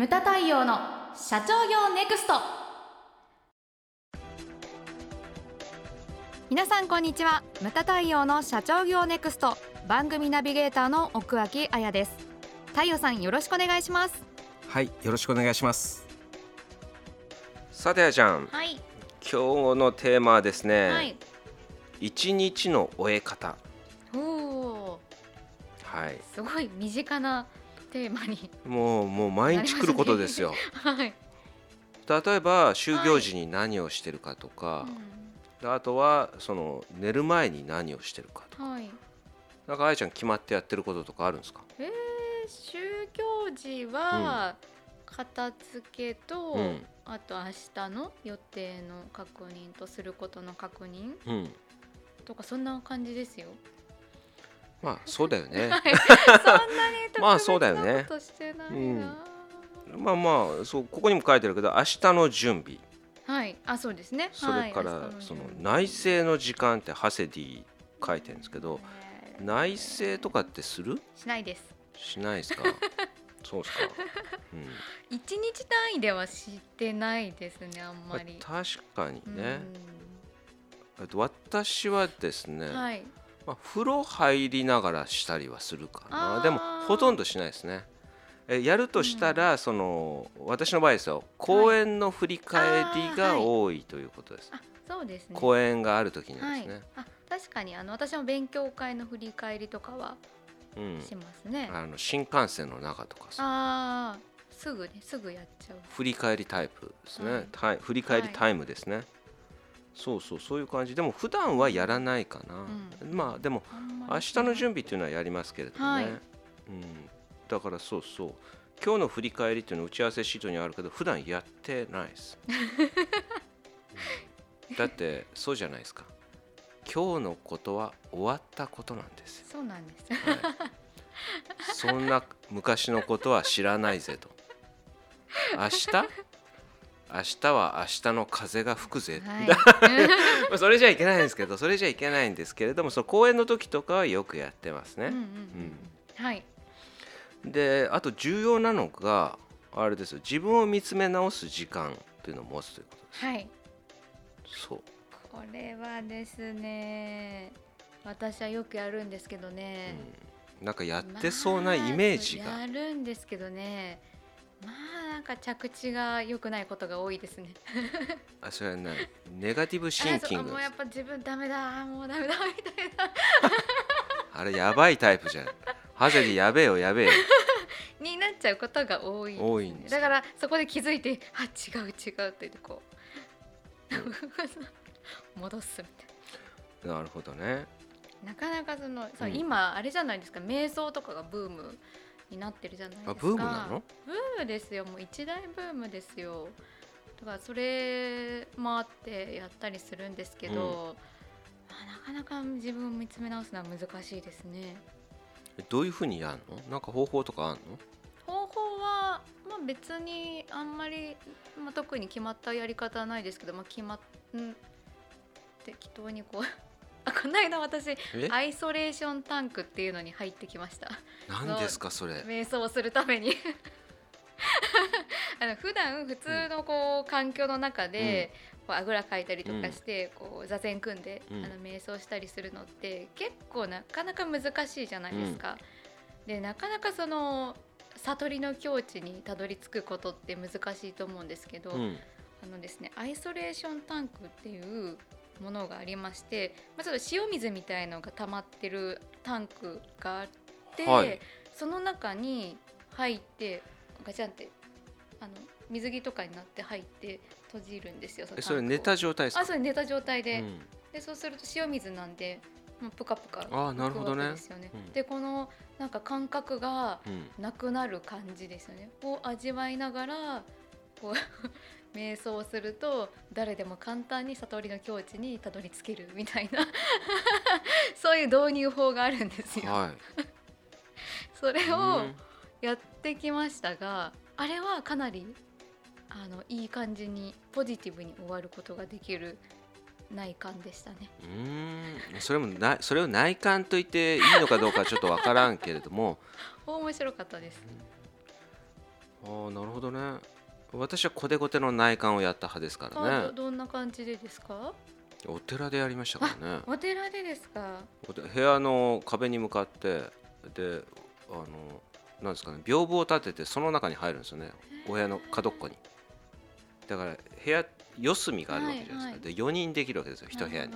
ムタ太陽の社長業ネクスト。皆さんこんにちは。ムタ太陽の社長業ネクスト。番組ナビゲーターの奥脇彩です。太陽さんよろしくお願いします。はいよろしくお願いします。さてあやちゃん。はい。今日のテーマはですね、はい。一日の終え方。おおはい。すごい身近なテーマに。もうもう毎日来ることですよ。はい、例えば就業時に何をしてるかとか、であとはその寝る前に何をしてるかとか。うんはい。なんかあやちゃん決まってやってることとかあるんですか？えー、就業時は片付けと、うん。あと明日の予定の確認とすることの確認うん。とかそんな感じですよ。まあそうだよね。はい、そんなに特まあそうだよね別なことしてないな。まあまあそうここにも書いてあるけど明日の準備。はい、あそうですね。それから、はいその内政の時間ってハセディ書いてるんですけどえー。内政とかってする？しないです。しないですか？そうですか、うん。一日単位ではしてないですねあんまり。まあ確かにね、うえっと私はですね、んはい。まあ、風呂入りながらしたりはするかな。でもほとんどしないですね。えやるとしたら、その私の場合ですよ公演の振り返りが多いということです、あそうですね。公演がある時にははいですね、。あ確かにあの私も勉強会の振り返りとかはうん。しますね。あの新幹線の中とかさ。ああすぐねすぐやっちゃう。振り返りタイプですね、はい。振り返りタイムですね、そうそうそういう感じ。でも普段はやらないかな、まあでも明日の準備っていうのはやりますけれどもね、はい。うん、だからそうそう。今日の振り返りっていうのは打ち合わせシートにあるけど普段やってないです、うん。だってそうじゃないですか。今日のことは終わったことなんですよ、そうなんです。はい、そんな昔のことは知らないぜと。明日？明日は明日の風が吹くぜ、はい。まあそれじゃいけないんですけどそれじゃいけないんですけれどもその公演の時とかはよくやってますね、うんうんうんはい。であと重要なのがあれですよ。自分を見つめ直す時間というのを持つということではい。すそう。これはですね私はよくやるんですけどね、うん、なんかやってそうなイメージが、まあやるんですけどねまあなんか着地が良くないことが多いですね。あそれは何ネガティブ シンキング。もうやっぱ自分ダメだもうダメだみたいな。あれやばいタイプじゃん。ハゼリやべえよやべえよ。になっちゃうことが多い多いんですだからそこで気づいてあ違う違うってこう戻すみたいな。るほどね。ななかなかそのうん。今あれじゃないですか。瞑想とかがブームになってるじゃないですか。あブームなの？ブームですよ。もう一大ブームですよ。だからそれもあってやったりするんですけど、まあ、なかなか自分を見つめ直すのは難しいですね。えどういうふうにやるの？なんか方法とかあるの？方法は、まあ、別にあんまり、まあ、特に決まったやり方はないですけど、まあ、決まっん適当にこうあこの間私え？アイソレーションタンクっていうのに入ってきました。何ですかそれ？瞑想をするために。あの普段普通のこう環境の中で、こうあぐらかいたりとかして、こう座禅組んで、うん。あの瞑想したりするのって結構なかなか難しいじゃないですか。でなかなかその悟りの境地にたどり着くことって難しいと思うんですけど、うん。あのですねアイソレーションタンクっていうものがありまして、まあ、ちょっと塩水みたいのが溜まってるタンクがあって、はい。その中に入ってガチャンってあの水着とかになって入って閉じるんですよ。それ寝た状態ですか？あそれ寝た状態で,、うん。でそうすると塩水なんでもうプカプカあーなるほどね。ですよね。うん。でこのなんか感覚がうん。なくなる感じですよね。を味わいながらこう瞑想をすると誰でも簡単に悟りの境地にたどり着けるみたいな。そういう導入法があるんですよ。はい。それをうん。やってきましたがあれはかなりあのいい感じにポジティブに終わることができる内観でしたね。うーん。それもなそれを内観と言っていいのかどうかはちょっとわからんけれども。面白かったです。ああなるほどね私はコテコテの内観をやった派ですからあねどどんな感じでですか？お寺でやりましたからね。お寺でですか？部屋の壁に向かってであのなんですかね屏風を立ててその中に入るんですよね。お部屋の角っこに。だから部屋四隅があるわけじゃないですか、で4人できるわけですよ一部屋に。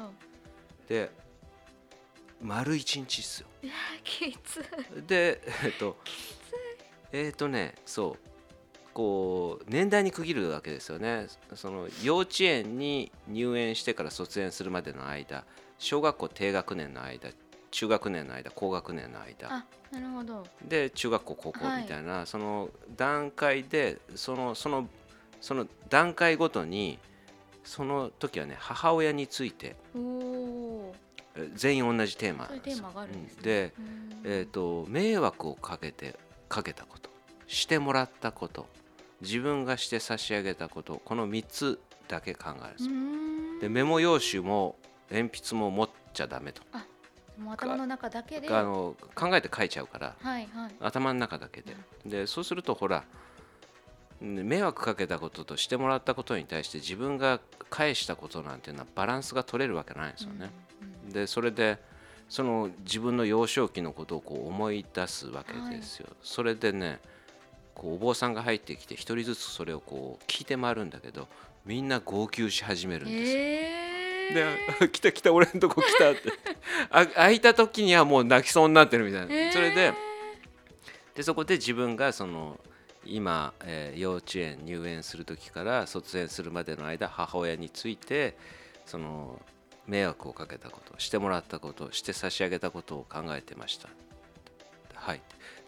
で丸一日っすよ。いやきつい。でえっとえっとねそうこう年代に区切るわけですよね。その幼稚園に入園してから卒園するまでの間小学校低学年の間中学年の間高学年の間。あなるほど。で中学校高校みたいな、その段階でそのそのその段階ごとにその時はね母親について全員同じテーマでえー、と迷惑をかけてかけたことしてもらったこと自分がして差し上げたことこの3つだけ考えるんでメモ用紙も鉛筆も持っちゃダメと。頭の中だけで。あの考えて書いちゃうからはいはい。頭の中だけで。でそうするとほらうん迷惑かけたこととしてもらったことに対して自分が返したことなんていうのはバランスが取れるわけないんですよね、うんでそれでその自分の幼少期のことをこう思い出すわけですよ、それでねこうお坊さんが入ってきて一人ずつそれをこう聞いて回るんだけどみんな号泣し始めるんですよ、えー、であ 来た来た俺んとこ来たって。あ開いた時にはもう泣きそうになってるみたいな、えー。それででそこで自分がその今、えー幼稚園入園する時から卒園するまでの間母親についてその迷惑をかけたことしてもらったことして差し上げたことを考えてましたはい。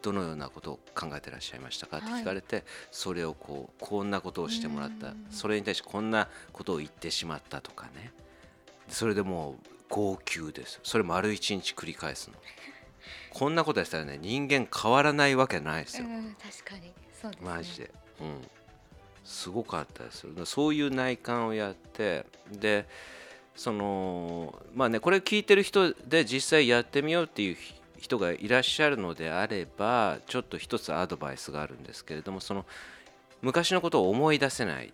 どのようなことを考えてらっしゃいましたかって聞かれて、それをこうこんなことをしてもらった。うん。それに対してこんなことを言ってしまったとかね。それでもう号泣です。それ丸一日繰り返すの。こんなことやったらね人間変わらないわけないですよ、うん確かに。そうですね。マジで、うん、すごかったですよ。そういう内観をやってでそのまあねこれ聞いてる人で実際やってみようっていう人がいらっしゃるのであればちょっと一つアドバイスがあるんですけれどもその昔のことを思い出せない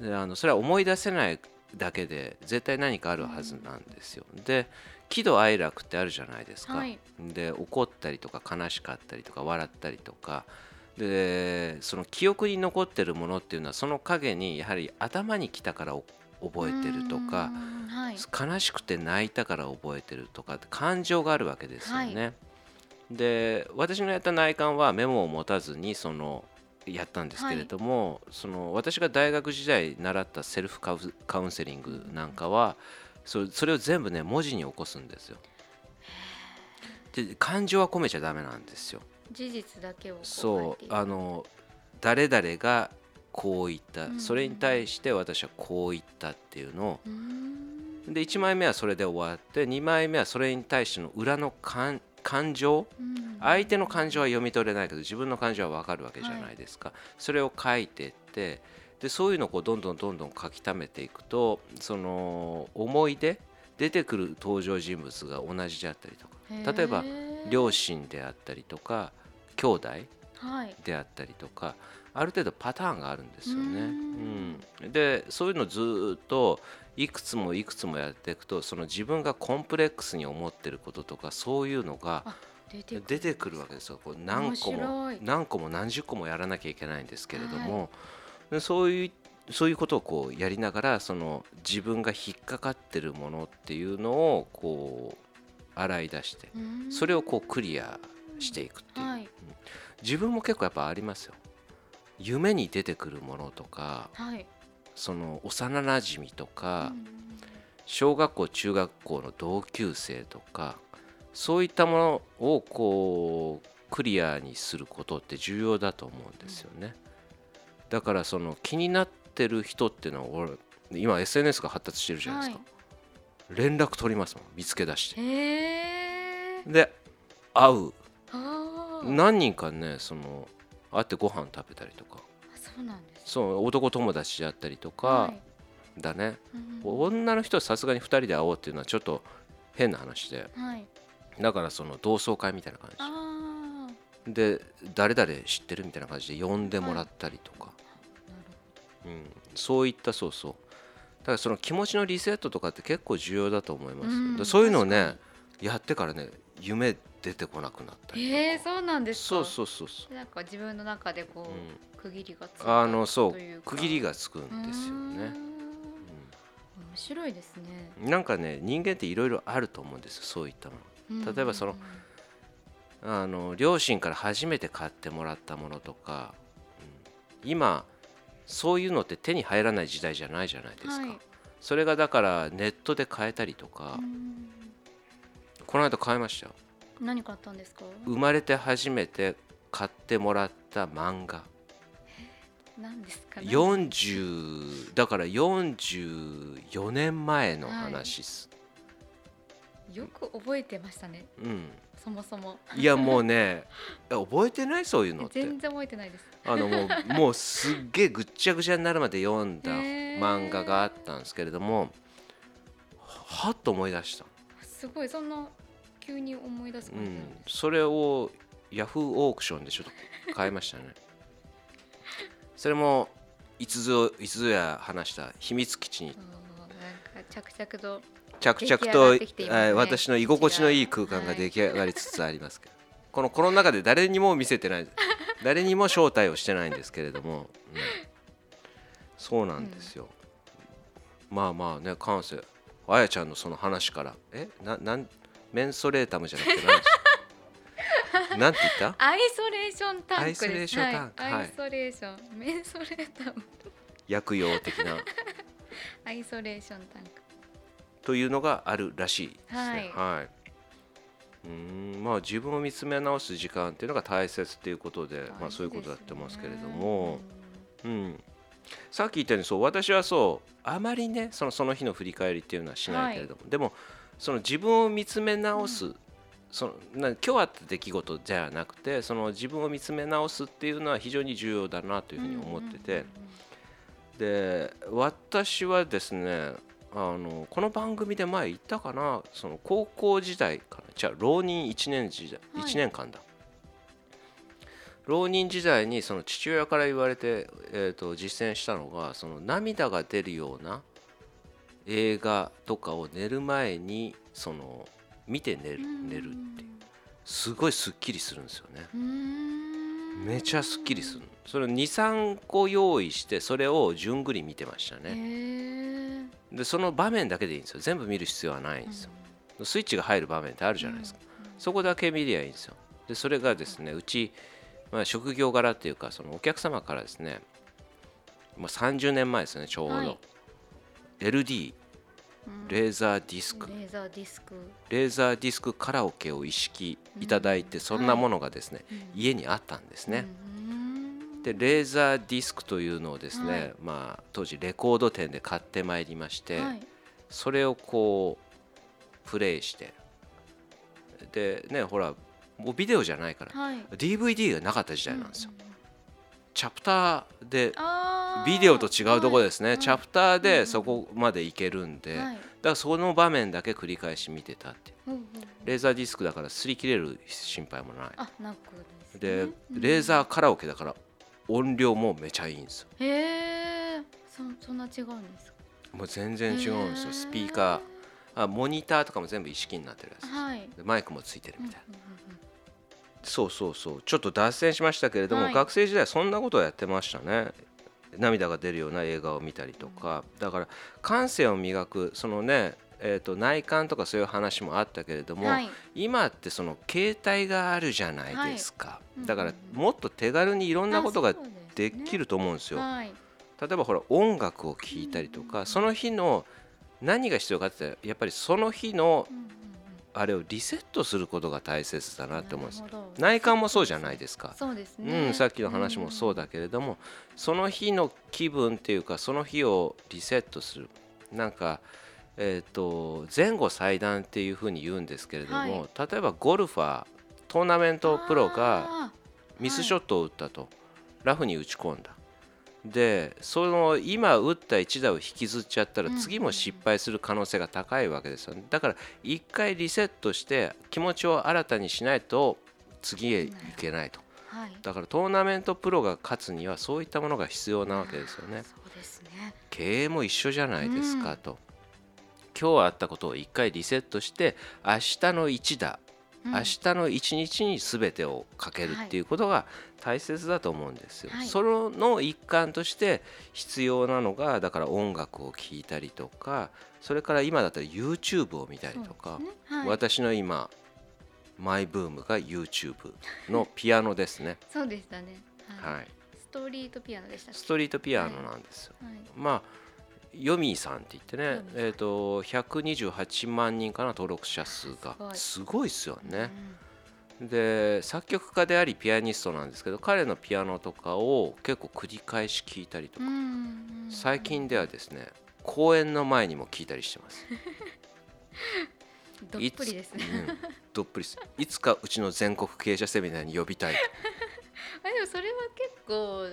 であのそれは思い出せないだけで絶対何かあるはずなんですよ。で喜怒哀楽ってあるじゃないですか。はいで怒ったりとか悲しかったりとか笑ったりとかでその記憶に残ってるものっていうのはその影にやはり頭に来たからお覚えてるとかうんはい悲しくて泣いたから覚えてるとかって感情があるわけですよね。で私のやった内観はメモを持たずにそのやったんですけれども、その私が大学時代習ったセルフカウカウンセリングなんかはそそれを全部ね文字に起こすんですよ。で感情は込めちゃダメなんですよ。事実だけをそいうあの誰々がこう言った、うん。それに対して私はこう言ったっていうのを。うーん。で1枚目はそれで終わって2枚目はそれに対しての裏の感感情。うん。相手の感情は読み取れないけど自分の感情は分かるわけじゃないですか、それを書いてってでそういうのをこうどんどんどんどん書き溜めていくとその思い出出てくる登場人物が同じであったりとか。例えば両親であったりとか兄弟はい。であったりとかある程度パターンがあるんですよね。ううん、でそういうのずーっといくつもいくつもやっていくとその自分がコンプレックスに思ってることとかそういうのがあ出てくるわけですよ。こう何個面も何個も何十個もやらなきゃいけないんですけれども、でそういうそういうことをこうやりながらその自分が引っかかってるものっていうのをこう洗い出してそれをこうクリアしていくっていう、はい。自分も結構やっぱありますよ夢に出てくるものとかはい。その幼なじみとか、うん小学校中学校の同級生とかそういったものをこうクリアにすることって重要だと思うんですよね。だからその気になってる人っていうのは俺今 SNS が発達してるじゃないですか、連絡取りますもん見つけ出して。で会う。何人かねその会ってご飯食べたりとか。あそうなんですそう男友達であったりとかはい。だね、うん女の人はさすがに2人で会おうっていうのはちょっと変な話で。はい。だからその同窓会みたいな感あで誰々知ってるみたいな感じで呼んでもらったりとか、なるうん、そういったそうそう。だからその気持ちのリセットとかって結構重要だと思います、うんそういうのを確ねやってからね夢出てこなくなったりとか、えー、そうなんですか。そうそうそうそう。なんか自分の中でこう、うん。区切りがついたあのそう区切りがつくんですよね、面白いですね。うんなんかね人間っていろいろあると思うんですよそういったもの。例えばそのあの両親から初めて買ってもらったものとか、うん。今そういうのって手に入らない時代じゃないじゃないですか、はい。それがだからネットで買えたりとか、うん。この間買いましたよ何買ったんですか？生まれて初めて買ってもらった漫画。何ですかね？40だから44年前の話です、よく覚えてましたね。うん。そもそも。いやもうねえ覚えてない？そういうのって。全然覚えてないです。あのもう もうすっげえぐっちゃぐちゃになるまで読んだ漫画があったんですけれどもはっと思い出した、すごい。そんな急に思い出すう感じなんんで、す。それをヤフーオークションでちょっと買いましたね。それもいつぞいつぞや話した秘密基地に。うんなんか着々と着々と、ね。はい私の居心地のいい空間が出来上がりつつありますけど、このコロナ禍で誰にも見せてない誰にも招待をしてないんですけれども、うん。そうなんですよ、まあまあね感性。あやちゃんのその話から。えななんメンソレータムじゃなくて何でした？なんて言った？アイソレーションタンクです。アイソレーションタンクはい、はい。アイソレーションメンソレータム。薬用的な。アイソレーションタンク。というのがあるらしいですね。はい。はい。うーんまあ自分を見つめ直す時間っていうのが大切っていうことで、まあそういうことだってますけれども、うん、さっき言ったようにそう私はそうあまりねそのその日の振り返りっていうのはしないけれども、でもその自分を見つめ直す、そのな今日あった出来事じゃなくてその自分を見つめ直すっていうのは非常に重要だなというふうに思ってて、で私はですねあのこの番組で前言ったかなその高校時代かなじゃあ浪人1年時代、はい。1年間だ。浪人時代にその父親から言われて、えー、と実践したのがその涙が出るような映画とかを寝る前にその見て寝る寝るっていう。すごいすっきりするんですよね。めちゃすっきりするそれを23個用意してそれを順繰り見てましたへねー。でその場面だけでいいんですよ。全部見る必要はないんですよ。スイッチが入る場面ってあるじゃないですか。そこだけ見りゃいいんですよ。でそれがですねうち、まあ、職業柄っていうかそのお客様からですね、まあ、30年前ですねちょうど、はい LD うん。レーザーディスク。レーザーディスク。レーザーディスクカラオケを意識いただいて、うんそんなものがですね、うん。家にあったんですね、うんでレーザーディスクというのをですね、はい。まあ、当時レコード店で買ってまいりまして、はい。それをこうプレイしてでねほらもうビデオじゃないから、はい。DVD がなかった時代なんですよ、チャプターでビデオと違うところですね、はい。チャプターうんうんでそこまでいけるんで、はい。だからその場面だけ繰り返し見てたっていう。ほうほうレーザーディスクだから擦り切れる心配もない。あなくでね。うん。レーザーカラオケだから音量もめちゃいいんですよ。へえそそんな違うんですか？もう全然違うんですよ。スピーカー。あモニターとかも全部一式になってるやつはい。でマイクもついてるみたいな、うんうんうんそうそうそう。ちょっと脱線しましたけれども、はい。学生時代そんなことをやってましたね。涙が出るような映画を見たりとか。だから感性を磨くそのねえー、と内観とかそういう話もあったけれども、はい。今ってその携帯があるじゃないですか、い。だからもっと手軽にいろんなことができると思うんですよ。はい。例えばほら音楽を聴いたりとか、その日の何が必要かってやっぱりその日のあれをリセットすることが大切だなって思うんです。内観もそうじゃないですか、そうですね。うん、さっきの話もそうだけれども、その日の気分っていうかその日をリセットする。なんか、えー、と前後祭壇っていうふうに言うんですけれども、はい。例えばゴルファートーナメントプロがあミスショットを打ったと、ラフに打ち込んだでその今打った一打を引きずっちゃったらうん。次も失敗する可能性が高いわけですよね。だから一回リセットして気持ちを新たにしないと次へ行けないと、はい。だからトーナメントプロが勝つにはそういったものが必要なわけですよね。そうですね。経営も一緒じゃないですかうん。と、今日あったことを一回リセットして明日の一打うん。明日の一日に全てをかけるっていうことが大切だと思うんですよ。はい。その一環として必要なのがだから音楽を聴いたりとかそれから今だったら YouTube を見たりとか、ね。はい、私の今マイブームが YouTube の ピアノですね。そうでしたね、はい。はい、ストリートピアノでしたストリートピアノなんですよ。はい。まあヨミーさんって言ってねえー、と128万人かな登録者数がすすごいですよね。うんで作曲家でありピアニストなんですけど彼のピアノとかを結構繰り返し聴いたりとか、うん最近ではですね公演の前にも聴いたりしてます。どっぷりですね。うんどっぷりです。いつかうちの全国経営者セミナーに呼びたい。と あでもそれは結構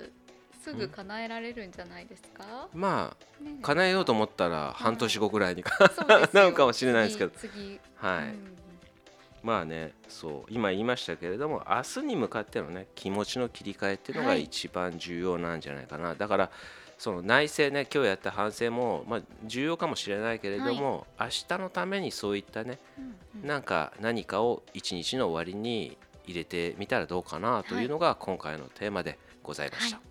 すぐ叶えられるんじゃないですか、まね。あ叶えようと思ったら半年後ぐらいにかそうですよ なるかもしれないですけど。はい、うん。まあねそう今言いましたけれども明日に向かってのね気持ちの切り替えっていうのがはい一番重要なんじゃないかな、だからその内省ね今日やった反省も、まあ、重要かもしれないけれども、明日のためにそういったねうんうん。なんか何かを一日の終わりに入れてみたらどうかなというのが今回のテーマでございました。はい